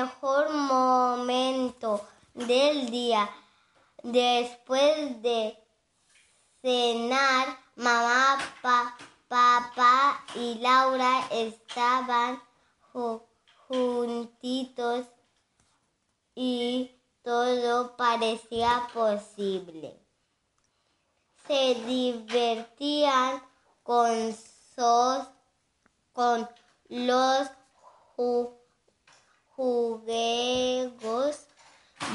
Mejor momento del día. Después de cenar, mamá, pa- papá y Laura estaban ju- juntitos y todo parecía posible. Se divertían con, sos- con los ju- juegos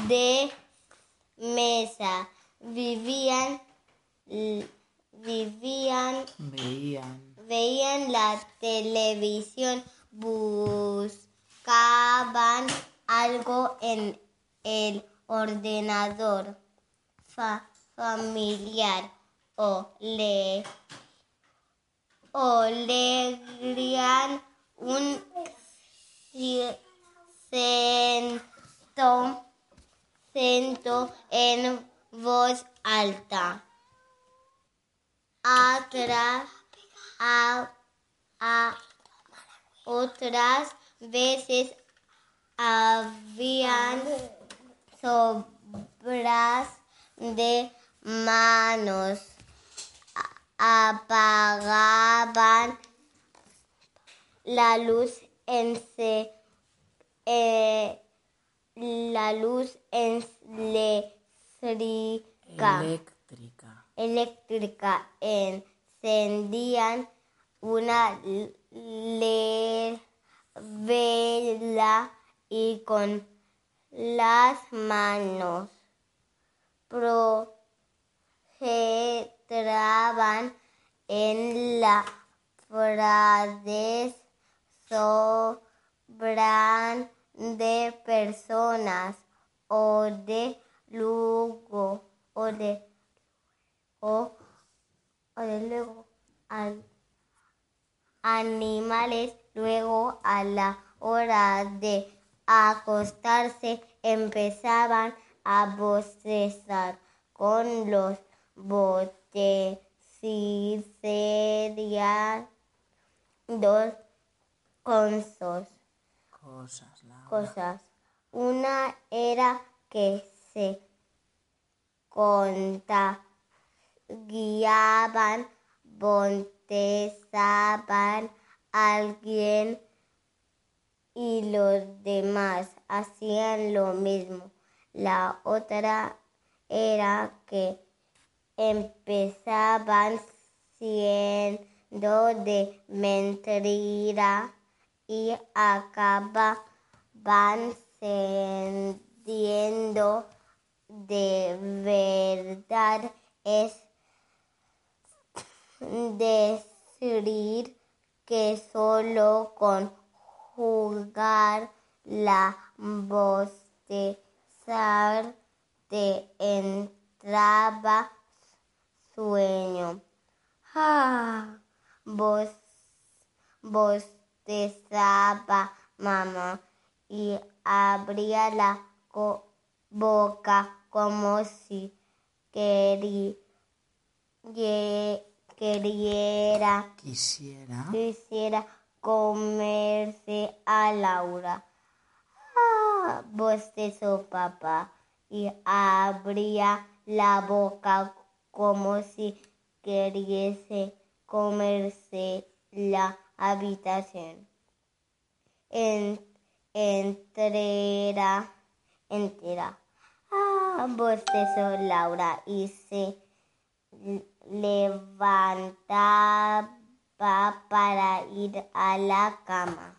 de mesa. Vivían, vivían, Veían. veían la televisión, buscaban algo en el ordenador fa- familiar o le o leían un ci- cento, cento en voz alta. Atrás, a, a otras veces habían sobras de manos. Apagaban la luz ense, eh, la luz eléctrica Eléctrica. eléctrica encendían una vela y con las manos proyectaban en la paredes sobran de personas o de lugo o de o, o de luego al- animales luego a la hora de acostarse empezaban a bostezar con los botecillos dos cosas Cosas. Una era que se contagiaban, bontezaban a alguien y los demás hacían lo mismo. La otra era que empezaban siendo de mentira y acababan siendo de verdad. Es decir que solo con jugar la bostezar te entraba sueño. Ah, bostezaba mamá y abría la co- boca como si querí- ye- queriera Quisiera. quisiera comerse a Laura. Ah, bostezó papá y abría la boca como si queriese comerse la habitación. En, entera, entera. Ah, bostezó Laura y se levantaba para ir a la cama.